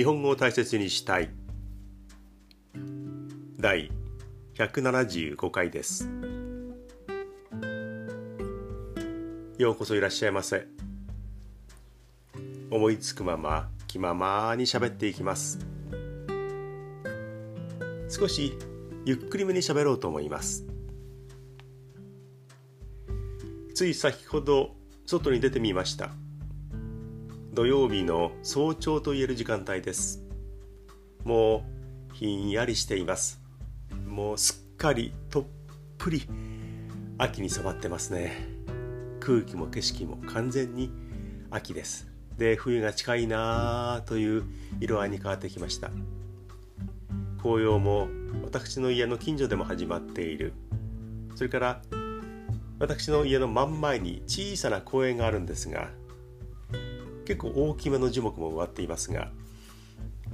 日本語を大切にしたい。第175回です。ようこそいらっしゃいませ。思いつくまま気ままに喋っていきます。少しゆっくりめに喋ろうと思います。つい先ほど外に出てみました。土曜日の早朝と言える時間帯です。もうひんやりしています。もうすっかりとっぷり秋に染まってますね。空気も景色も完全に秋です。で冬が近いなという色合いに変わってきました。紅葉も私の家の近所でも始まっている。それから私の家の真ん前に小さな公園があるんですが結構大きめの樹木も植わっていますが、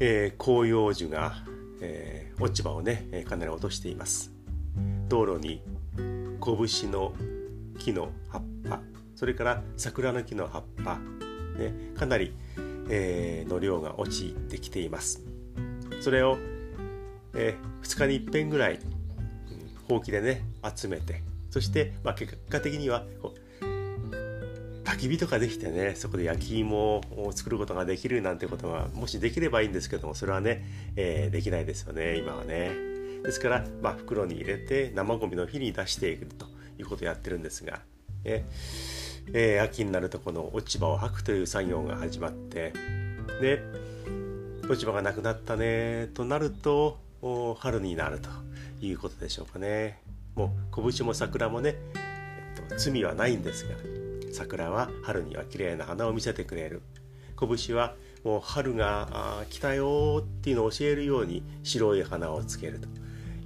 えー、広葉樹が、えー、落ち葉をね、えー、かなり落としています。道路に拳の木の葉っぱそれから桜の木の葉っぱ、ね、かなり、えー、の量が落ちてきています。それを、えー、2日にいっぺんぐらい、ほうきでね集めてそして、まあ、結果的にはき火とかできてねそこで焼き芋を作ることができるなんてことがもしできればいいんですけどもそれはね、えー、できないですよね今はね。ですから、まあ、袋に入れて生ゴミの日に出していくということをやってるんですが、ね。えー、秋になるとこの落ち葉を吐くという作業が始まってで落ち葉がなくなったねとなると春になるということでしょうかね。もう拳も桜もね、えっと、罪はないんですが桜は春には綺麗な花を見せてくれる。拳はもう春が来たよっていうのを教えるように白い花をつけると。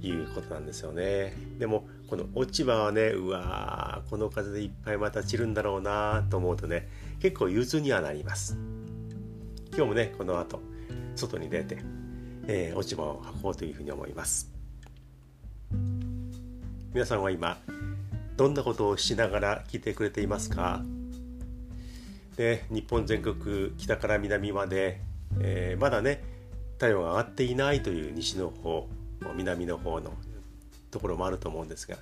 いうことなんですよね。でもこの落ち葉はねうわーこの風でいっぱいまた散るんだろうなと思うとね結構憂鬱にはなります。今日もねこの後外に出て、えー、落ち葉を履こうというふうに思います。皆さんは今どんなことをしながら聞いてくれていますか？で日本全国北から南まで、えー、まだね体温が上がっていないという西の方南の方のところもあると思うんですが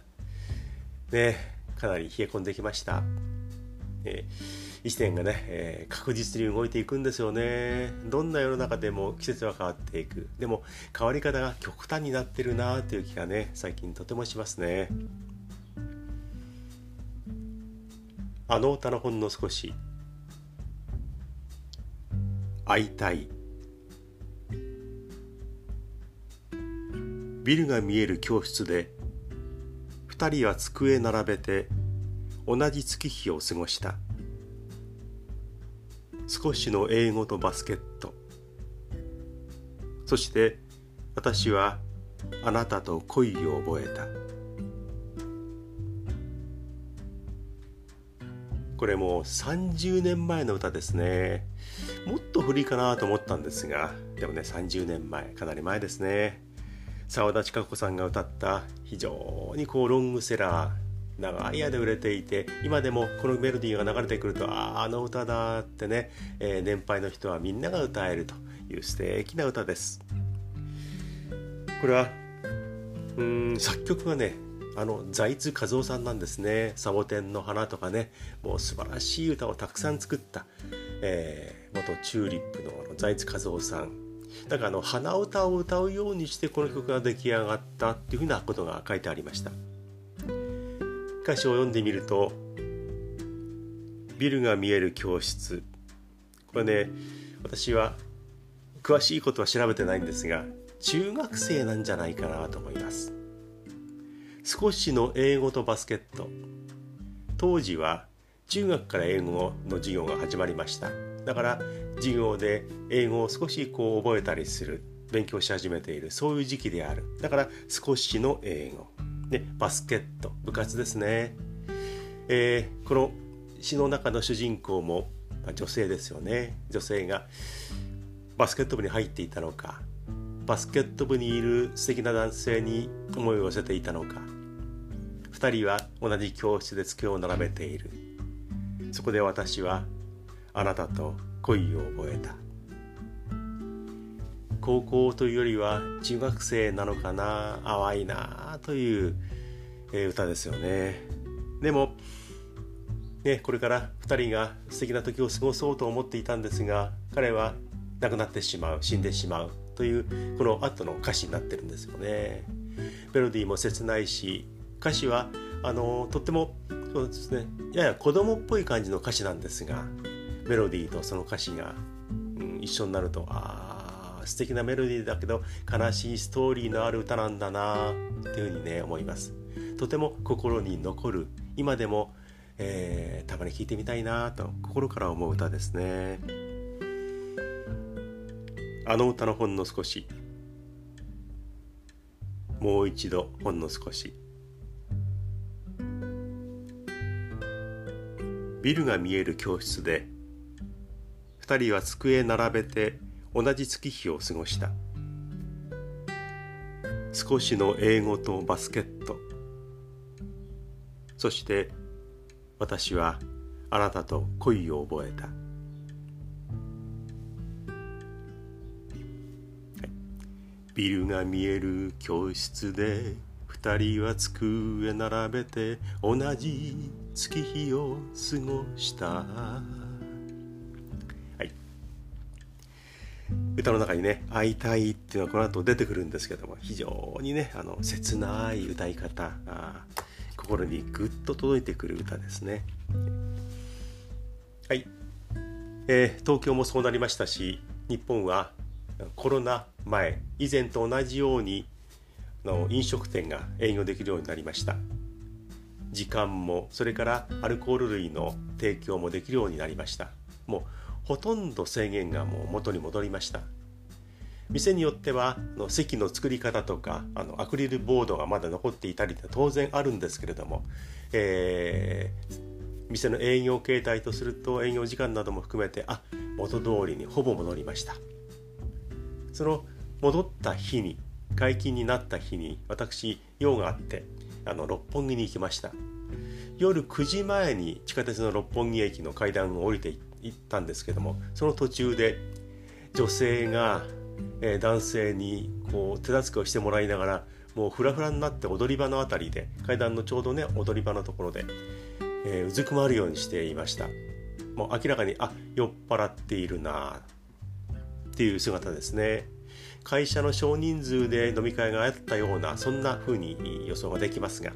ねかなり冷え込んできました、えー、1年がね、えー、確実に動いていくんですよね。どんな世の中でも季節は変わっていく。でも変わり方が極端になってるなという気がね最近とてもしますね。あの歌のほんの少し。会いたい。ビルが見える教室で二人は机並べて同じ月日を過ごした。少しの英語とバスケット。そして私はあなたと恋を覚えた。これもう30年前の歌ですね。もっと古いかなと思ったんですがでもね30年前かなり前ですね。澤田千佳子さんが歌った非常にこうロングセラー長い間売れていて今でもこのメロディーが流れてくるとあああの歌だってね、えー、年配の人はみんなが歌えるという素敵な歌です。これはうん作曲がねあの財津和夫さんなんですね「サボテンの花」とかね。もう素晴らしい歌をたくさん作った、えー、元チューリップのあの財津和夫さん。だからあの鼻歌を歌うようにしてこの曲が出来上がったっていうふうなことが書いてありました。歌詞を読んでみると「ビルが見える教室」これね私は詳しいことは調べてないんですが中学生なんじゃないかなと思います。少しの英語とバスケット。当時は中学から英語の授業が始まりました。だから授業で英語を少しこう覚えたりする勉強し始めているそういう時期である。だから少しの英語。でバスケット部活ですね、えー、この詩の中の主人公もま女性ですよね。女性がバスケット部に入っていたのかバスケット部にいる素敵な男性に思いを寄せていたのか。2人は同じ教室で机を並べている。そこで私はあなたと恋を覚えた。高校というよりは中学生なのかな淡いなという、歌ですよね。でもね、これから2人が素敵な時を過ごそうと思っていたんですが彼は亡くなってしまう死んでしまうというこの後の歌詞になってるんですよね。メロディーも切ないし歌詞はあのとってもそうですねやや子供っぽい感じの歌詞なんですがメロディーとその歌詞が、うん、一緒になるとあ素敵なメロディーだけど悲しいストーリーのある歌なんだなっていうふうにね思います。とても心に残る今でもえー、たまに聴いてみたいなと心から思う歌ですね。あの歌のほんの少し。もう一度ほんの少し。ビルが見える教室で二人は机並べて同じ月日を過ごした。少しの英語とバスケット。そして私はあなたと恋を覚えた、はい、ビルが見える教室で二人は机並べて同じ月日を過ごした。はい。歌の中にね「会いたい」っていうのはこの後出てくるんですけども非常にねあの切ない歌い方あ心にぐっと届いてくる歌ですね。はい、えー、東京もそうなりましたし日本はコロナ前以前と同じようにの飲食店が営業できるようになりました。時間もそれからアルコール類の提供もできるようになりました。もうほとんど制限がもう元に戻りました。店によってはの席の作り方とかあのアクリルボードがまだ残っていたりって当然あるんですけれども、えー、店の営業形態とすると営業時間なども含めてあ元通りにほぼ戻りました。その戻った日に解禁になった日に私用があってあの六本木に行きました。夜9時前に地下鉄の六本木駅の階段を降りて行ったんですけどもその途中で女性がえー、男性にこう手助けをしてもらいながらもうフラフラになって踊り場の辺りで階段のちょうどね踊り場のところで、えー、うずくまるようにしていました。もう明らかにあ酔っ払っているなっていう姿ですね。会社の少人数で飲み会があったようなそんな風に予想ができますが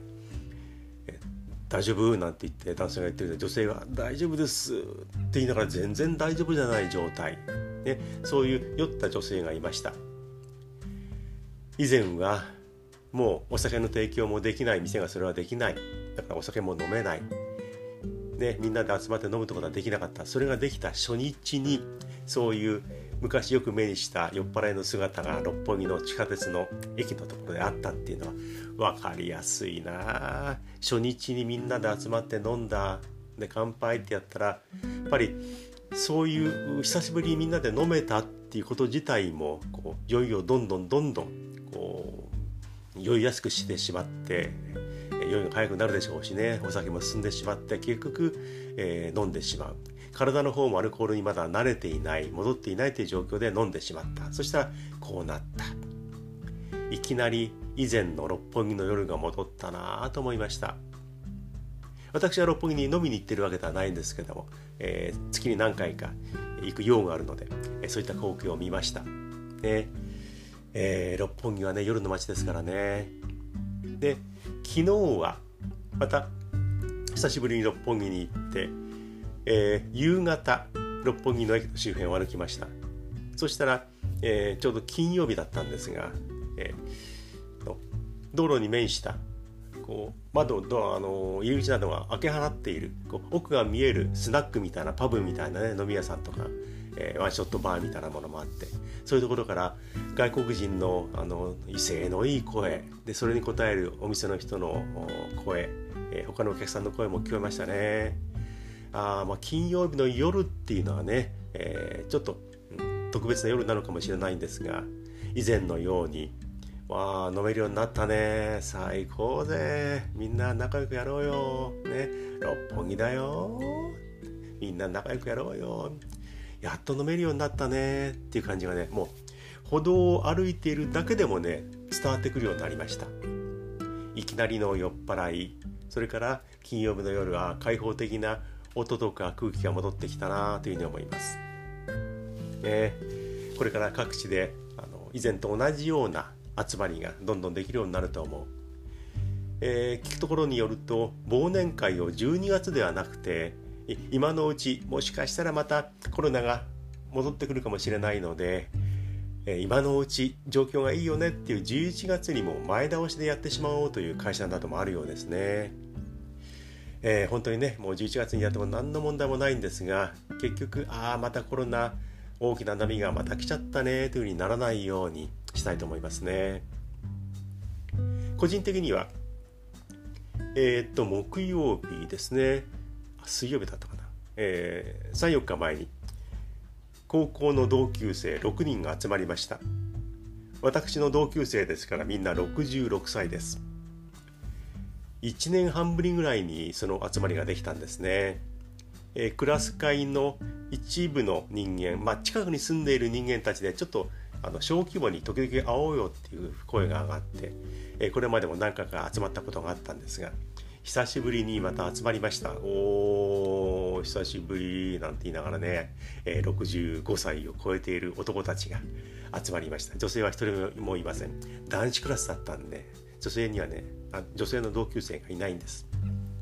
大丈夫なんて言って男性が言ってる女性が大丈夫ですって言いながら全然大丈夫じゃない状態。ね、そういう酔った女性がいました。以前はもうお酒の提供もできない店がそれはできない。だからお酒も飲めない、ね、みんなで集まって飲むとことはできなかった。それができた初日にそういう昔よく目にした酔っ払いの姿が六本木の地下鉄の駅のところであったっていうのは分かりやすいな。初日にみんなで集まって飲んだ。で乾杯ってやったらやっぱりそういう久しぶりにみんなで飲めたっていうこと自体もこう酔いをどんどんどんどんこう酔いやすくしてしまって酔いが早くなるでしょうしね。お酒も進んでしまって結局、えー、飲んでしまう。体の方もアルコールにまだ慣れていない戻っていないという状況で飲んでしまったそしたらこうなったいきなり以前の六本木の夜が戻ったなと思いました私は六本木に飲みに行ってるわけではないんですけども、えー、月に何回か行く用があるので、えー、そういった光景を見ました。ねえー、六本木はね夜の街ですからね。で昨日はまた久しぶりに六本木に行って、えー、夕方六本木の駅の周辺を歩きましたそしたら、えー、ちょうど金曜日だったんですが、えー、道路に面したこう窓ドアの入り口などが開け放っているこう奥が見えるスナックみたいなパブみたいなね飲み屋さんとか、えー、ワンショットバーみたいなものもあってそういうところから外国人のあの威勢のいい声でそれに応えるお店の人の声、えー、他のお客さんの声も聞こえましたね。あまあ金曜日の夜っていうのはね、えー、ちょっと、特別な夜なのかもしれないんですが以前のようにわあ飲めるようになったね最高ぜみんな仲良くやろうよね。六本木だよみんな仲良くやろうよやっと飲めるようになったねっていう感じがねもう歩道を歩いているだけでもね伝わってくるようになりました。いきなりの酔っ払い。それから金曜日の夜は開放的な音とか空気が戻ってきたなというふうに思います、ね、これから各地であの以前と同じような集まりがどんどんできるようになると思う、えー、聞くところによると忘年会を12月ではなくて今のうちもしかしたらまたコロナが戻ってくるかもしれないので今のうち状況がいいよねっていう11月にも前倒しでやってしまおうという会社などもあるようですね。えー、本当にねもう11月にやっても何の問題もないんですが結局ああまたコロナ大きな波がまた来ちゃったねというふうにならないようにしたいと思いますね。個人的にはえー、っと木曜日ですね。水曜日だったかな、えー、34日前に高校の同級生6人が集まりました。私の同級生ですからみんな66歳です。1年半ぶりぐらいにその集まりができたんですね、えー、クラス会の一部の人間、まあ、近くに住んでいる人間たちでちょっとあの小規模に時々会おうよっていう声が上がって、えー、これまでも何回か集まったことがあったんですが久しぶりにまた集まりました。おー久しぶりなんて言いながらね、えー、65歳を超えている男たちが集まりました。女性は一人もいません。男子クラスだったんで女性にはねあ女性の同級生がいないんです。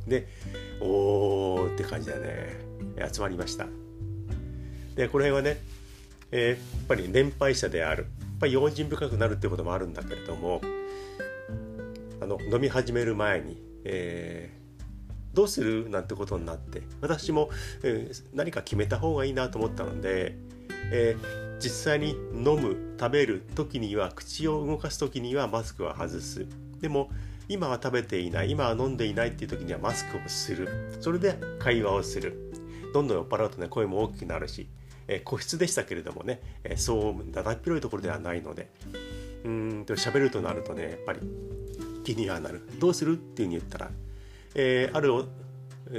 でおーって感じでね。集まりました。でこの辺はね、えー、やっぱり年配者である。やっぱり用心深くなるってこともあるんだけれどもあの飲み始める前にえー、どうするなんてことになって私も、えー、何か決めた方がいいなと思ったので、えー、実際に飲む食べる時には口を動かす時にはマスクは外す。でも今は食べていない今は飲んでいないっていう時にはマスクをする。それで会話をする。どんどん酔っ払うとね声も大きくなるし、えー、個室でしたけれどもね、えー、そうだだっ広いところではないので。うんと喋るとなるとねやっぱり気にはなる。どうするっていうふうに言ったら、えー、ある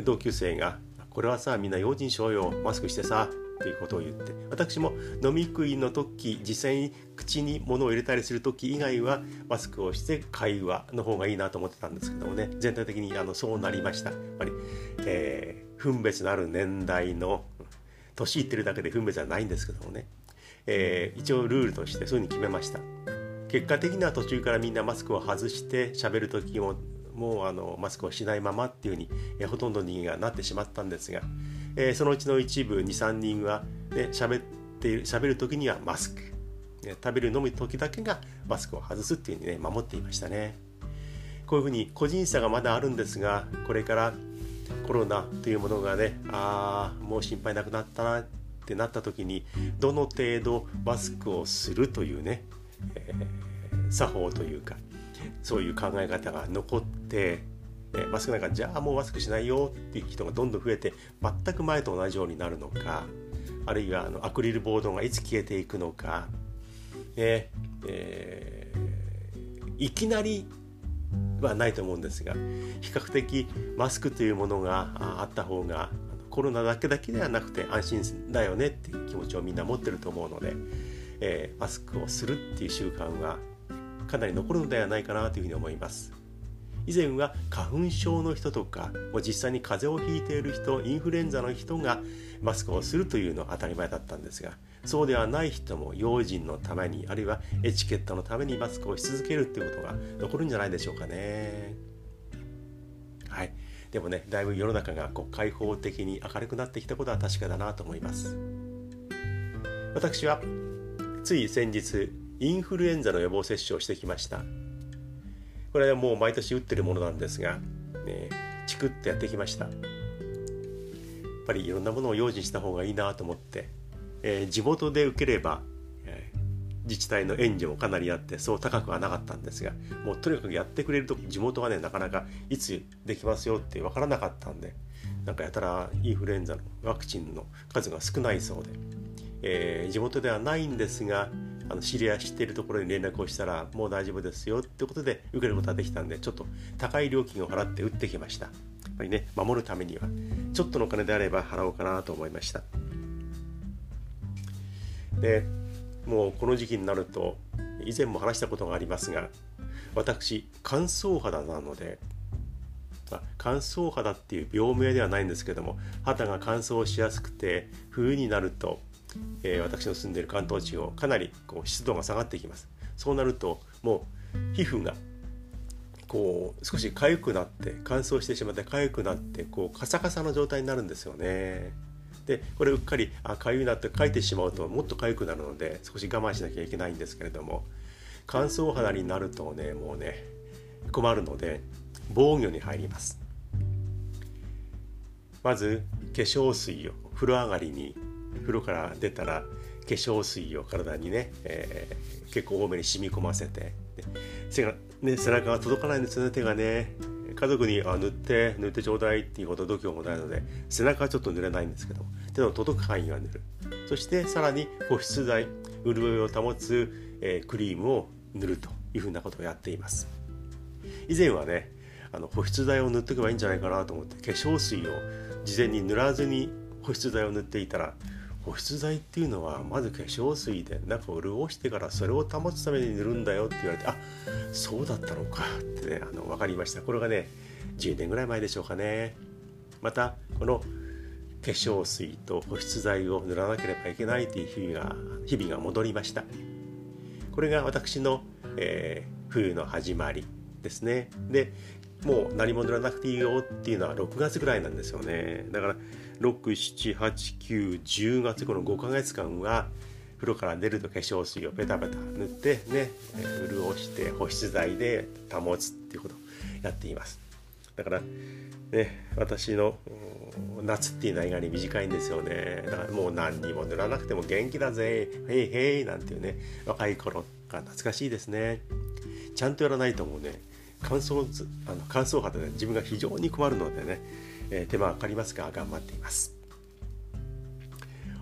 同級生がこれはさみんな用心しようよ。マスクしてさ。っていうことを言って私も飲み食いの時実際に口に物を入れたりする時以外はマスクをして会話の方がいいなと思ってたんですけどもね全体的にあのそうなりました。やっぱり、えー、分別のある年代の年いってるだけで分別はないんですけどもね、えー、一応ルールとしてそういうふうに決めました。結果的には途中からみんなマスクを外して喋る時ももうあのマスクをしないままっていうふうに、えほとんど人間がなってしまったんですが、えー、そのうちの一部23人はね喋っている喋る時にはマスク、ね、食べる飲む時だけがマスクを外すっていうふうにね守っていましたね。こういうふうに個人差がまだあるんですがこれからコロナというものがねああもう心配なくなったなってなった時にどの程度マスクをするというねえー、作法というかそういう考え方が残って、え、マスクなんかじゃあもうマスクしないよっていう人がどんどん増えて全く前と同じようになるのかあるいはあのアクリルボードがいつ消えていくのか、ねえー、いきなりはないと思うんですが比較的マスクというものがあった方がコロナだけだけではなくて安心だよねっていう気持ちをみんな持ってると思うので。えー、マスクをするっていう習慣はかなり残るのではないかなというふうに思います以前は花粉症の人とか実際に風邪をひいている人インフルエンザの人がマスクをするというのは当たり前だったんですがそうではない人も用心のためにあるいはエチケットのためにマスクをし続けるっていうことが残るんじゃないでしょうかね。はい。でもねだいぶ世の中がこう開放的に明るくなってきたことは確かだなと思います。私はつい先日インフルエンザの予防接種をしてきました。これはもう毎年打ってるものなんですが、ね、チクってやってきました。やっぱりいろんなものを用心した方がいいなと思って、えー、地元で受ければ、えー、自治体の援助もかなりあってそう高くはなかったんですがもうとにかくやってくれると地元はねなかなかいつできますよって分からなかったんでなんかやたらインフルエンザのワクチンの数が少ないそうでえー、地元ではないんですがあの知り合い知っているところに連絡をしたらもう大丈夫ですよってことで受けることができたんでちょっと高い料金を払って打ってきました。やっぱりね守るためにはちょっとのお金であれば払おうかなと思いました。でもうこの時期になると以前も話したことがありますが私乾燥肌なので乾燥肌っていう病名ではないんですけども肌が乾燥しやすくて冬になると、えー、私の住んでいる関東地方かなりこう湿度が下がってきます。そうなるともう皮膚がこう少し痒くなって乾燥してしまって痒くなってこうカサカサの状態になるんですよね。でこれうっかりあ痒いなって書いてしまうともっと痒くなるので少し我慢しなきゃいけないんですけれども乾燥肌になるとねもうね困るので防御に入ります。まず化粧水を風呂上がりに風呂から出たら化粧水を体にね、えー、結構多めに染み込ませて背が、ね、背中が届かないんですよね手がね。家族にあ塗って塗ってちょうだいっていうこと度胸もないので背中はちょっと塗れないんですけど手の届く範囲は塗る。そしてさらに保湿剤潤いを保つ、えー、クリームを塗るというふうなことをやっています。以前はねあの保湿剤を塗っておけばいいんじゃないかなと思って化粧水を事前に塗らずに保湿剤を塗っていたら保湿剤っていうのはまず化粧水で中を潤してからそれを保つために塗るんだよって言われてあそうだったのかってねあの分かりました。これがね10年ぐらい前でしょうかね。またこの化粧水と保湿剤を塗らなければいけないという日々が日々が戻りました。これが私の、えー、冬の始まりですね。でもう何も塗らなくていいよっていうのは6月ぐらいなんですよね。だから678910月この5ヶ月間は風呂から出ると化粧水をペタペタ塗ってね、潤して保湿剤で保つっていうことをやっています。だからね私の夏っていうのは意外に短いんですよね。だからもう何にも塗らなくても元気だぜへいへいなんていうね若い頃が懐かしいですね。ちゃんとやらないともうね乾燥あの乾燥肌で自分が非常に困るのでね、えー、手間かかりますが頑張っています。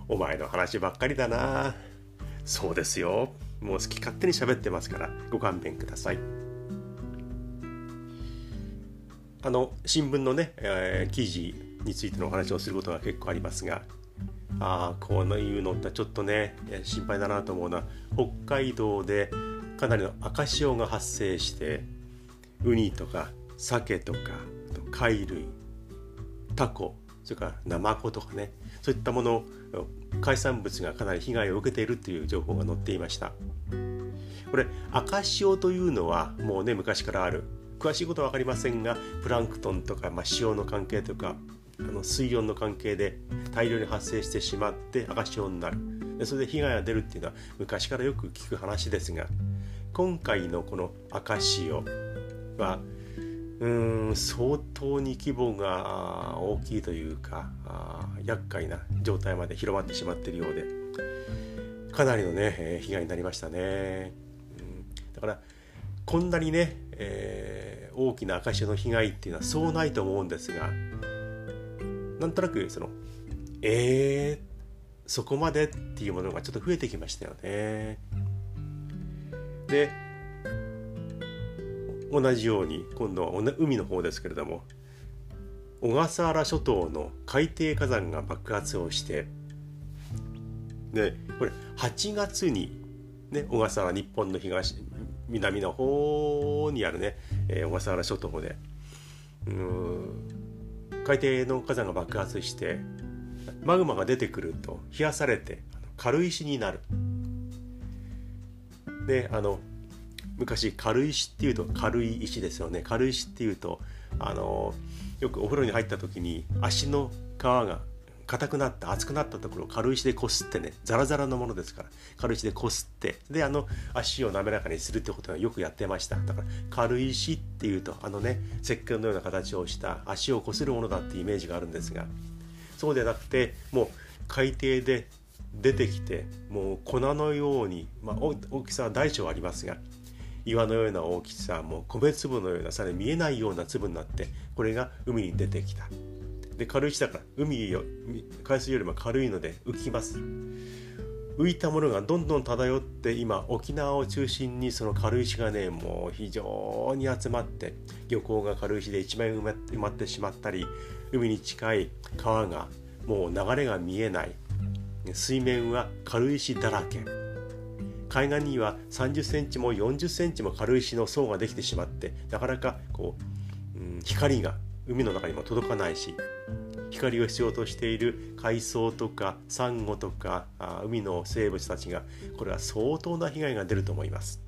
お前の話ばっかりだな。そうですよ。もう好き勝手に喋ってますから。ご勘弁ください。あの新聞のね、えー、記事についてのお話をすることが結構ありますが。ああこういうのってちょっとね心配だなと思うのは北海道でかなりの赤潮が発生してウニとか鮭とか貝類タコそれからナマコとかねそういったもの海産物がかなり被害を受けているという情報が載っていました。これ赤潮というのはもうね昔からある。詳しいことは分かりませんがプランクトンとか、まあ、潮の関係とかあの水温の関係で大量に発生してしまって赤潮になる。でそれで被害が出るっていうのは昔からよく聞く話ですが今回のこの赤潮はうん相当に規模が大きいというか厄介な状態まで広まってしまっているようでかなりのね被害になりましたね。うん、だからこんなにね、えー、大きな赤潮の被害っていうのはそうないと思うんですがなんとなくそのえー、そこまでっていうものがちょっと増えてきましたよね。で同じように今度は海の方ですけれども小笠原諸島の海底火山が爆発をしてでこれ8月に、ね、小笠原日本の東南の方にあるね、えー、小笠原諸島でうん海底の火山が爆発してマグマが出てくると冷やされて軽石になる。であの昔軽石っていうと軽い石ですよね。軽石っていうとあのよくお風呂に入った時に足の皮が硬くなった熱くなったところを軽石でこすってねザラザラのものですから軽石でこすってであの足を滑らかにするってことはよくやってました。だから軽石っていうとあのね石鹸のような形をした足をこするものだってイメージがあるんですがそうでなくてもう海底で出てきてもう粉のように、まあ、大きさは大小ありますが岩のような大きさもう米粒のようなさらに見えないような粒になってこれが海に出てきた。で軽石だから海よ海水よりも軽いので浮きます。浮いたものがどんどん漂って今沖縄を中心にその軽石がねもう非常に集まって漁港が軽石で一面埋まってしまったり海に近い川がもう流れが見えない。水面は軽石だらけ。海岸には30センチも40センチも軽石の層ができてしまってなかなかこう、うん、光が海の中にも届かないし光を必要としている海藻とかサンゴとかあ海の生物たちがこれは相当な被害が出ると思います。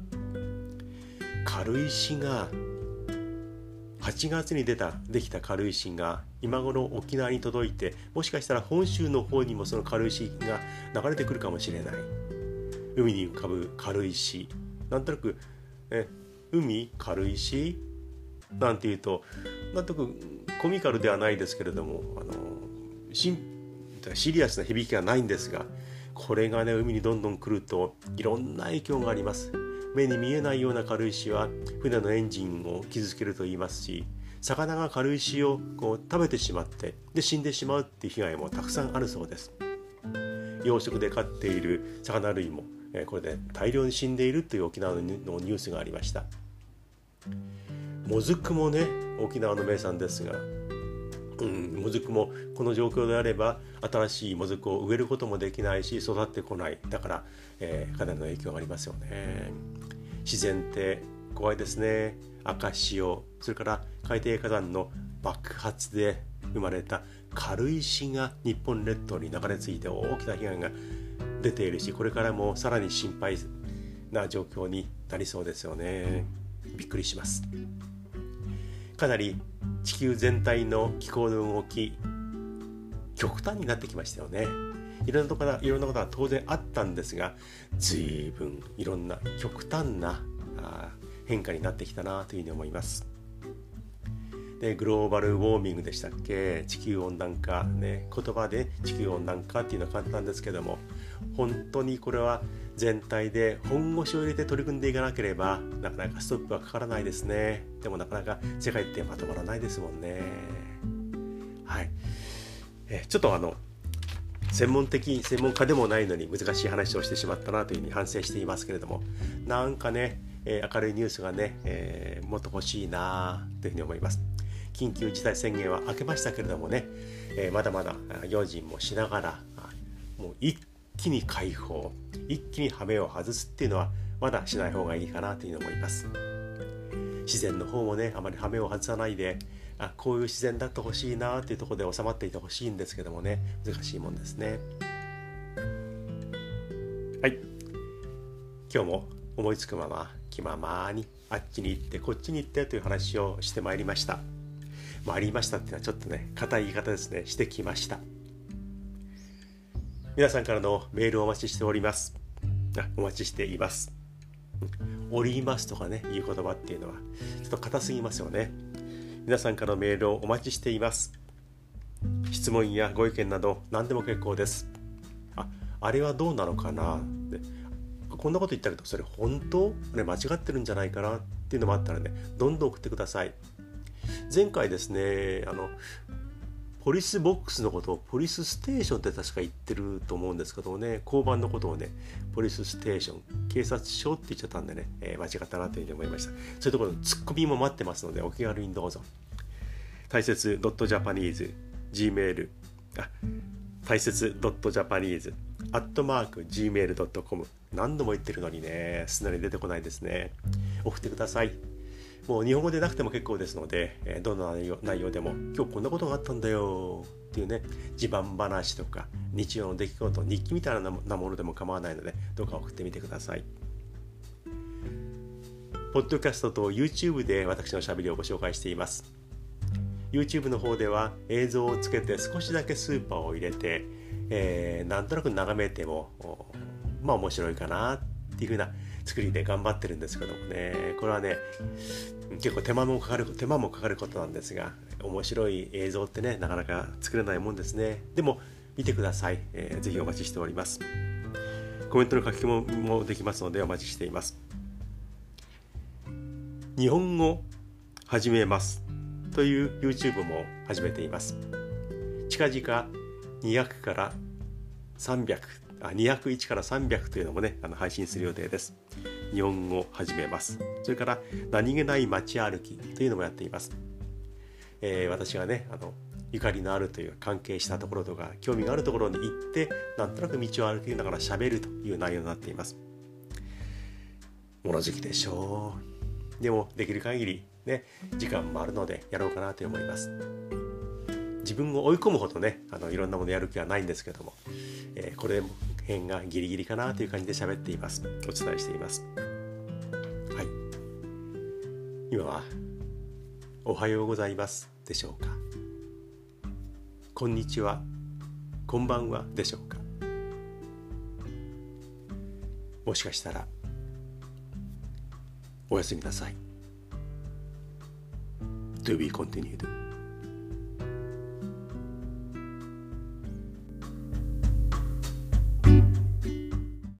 軽石が8月に出たできた軽石が今頃沖縄に届いてもしかしたら本州の方にもその軽石が流れてくるかもしれない。海に浮かぶ軽石。なんとなくえ海軽石？なんていうとなんとなくコミカルではないですけれどもあのシシリアスな響きがないんですがこれがね海にどんどん来るといろんな影響があります。目に見えないような軽石は船のエンジンを傷つけると言いますし魚が軽石をこう食べてしまってで死んでしまうっていう被害もたくさんあるそうです。養殖で飼っている魚類もこれで大量に死んでいるという沖縄のニュースがありました。もずくもね沖縄の名産ですがうん、もずくもこの状況であれば新しいもずくを植えることもできないし育ってこない。だから、えー、かなりの影響がありますよね。自然って怖いですね。赤潮それから海底火山の爆発で生まれた軽石が日本列島に流れ着いて大きな被害が出ているしこれからもさらに心配な状況になりそうですよね。びっくりします。かなり地球全体の気候の動き極端になってきましたよね。いろんなところいろんなことは当然あったんですが随分いろんな極端な変化になってきたなというふうに思います。でグローバルウォーミングでしたっけ？地球温暖化。ね言葉で地球温暖化っていうのは簡単ですけども本当にこれは全体で本腰を入れて取り組んでいかなければなかなかストップはかからないですね。でもなかなか世界ってまとまらないですもんね。はい。えちょっとあの専門的専門家でもないのに難しい話をしてしまったなというふうに反省していますけれどもなんかね、え、明るいニュースがね、えー、もっと欲しいなというふうに思います。緊急事態宣言は明けましたけれどもね、え、まだまだ用心もしながらもう一気に解放一気に羽目を外すっていうのはまだしない方がいいかなというふうに思います。自然の方もねあまり羽目を外さないであこういう自然だってほしいなっていうところで収まっていてほしいんですけどもね難しいもんですね。はい。今日も思いつくまま気ままにあっちに行ってこっちに行ってという話をしてまいりました。まあ、ありましたっていうのはちょっとね硬い言い方ですね。してきました。皆さんからのメールをお待ちしております。あお待ちしています。おりますとかねいう言葉っていうのはちょっと硬すぎますよね。皆さんからのメールをお待ちしています。質問やご意見など何でも結構です。ああれはどうなのかな？でこんなこと言ったけどそれ本当？れ間違ってるんじゃないかな？っていうのもあったらねどんどん送ってください。前回ですねあのポリスボックスのことをポリスステーションって確か言ってると思うんですけどもね交番のことをねポリスステーション警察署って言っちゃったんでね、えー、間違ったなというふうに思いました。そういうところのツッコミも待ってますのでお気軽にどうぞ。大切 .japanese gmail あ大切 .japanese アットマーク gmail.com 何度も言ってるのにねすんなり出てこないですね。送ってください。もう日本語でなくても結構ですので、えー、どんな内容内容でも今日こんなことがあったんだよっていうね自慢話とか日常の出来事日記みたいなものでも構わないのでどうか送ってみてください。ポッドキャストと YouTube で私のしゃべりをご紹介しています。YouTube の方では映像をつけて少しだけスーパーを入れて、えー、なんとなく眺めてもまあ面白いかなっていうふうな作りで頑張ってるんですけどもね。これはね結構手間もかかる手間もかかることなんですが面白い映像ってねなかなか作れないもんですね。でも見てください、えー、ぜひお待ちしております。コメントの書き込みもできますのでお待ちしています。日本語始めます。という YouTube も始めています。近々200から300あ201から300というのもねあの配信する予定です。日本語を始めます。それから何気ない街歩きというのもやっています、えー、私がねあのゆかりのあるという関係したところとか興味があるところに行ってなんとなく道を歩きながら喋るという内容になっています。物好きでしょう。でもできる限りね時間もあるのでやろうかなと思います。自分を追い込むほどねあのいろんなものやる気はないんですけども、えー、これ辺がギリギリかなという感じで喋っています。お伝えしています。はい。今はおはようございますでしょうか。こんにちは。こんばんはでしょうか。もしかしたらおやすみなさい。To be continued.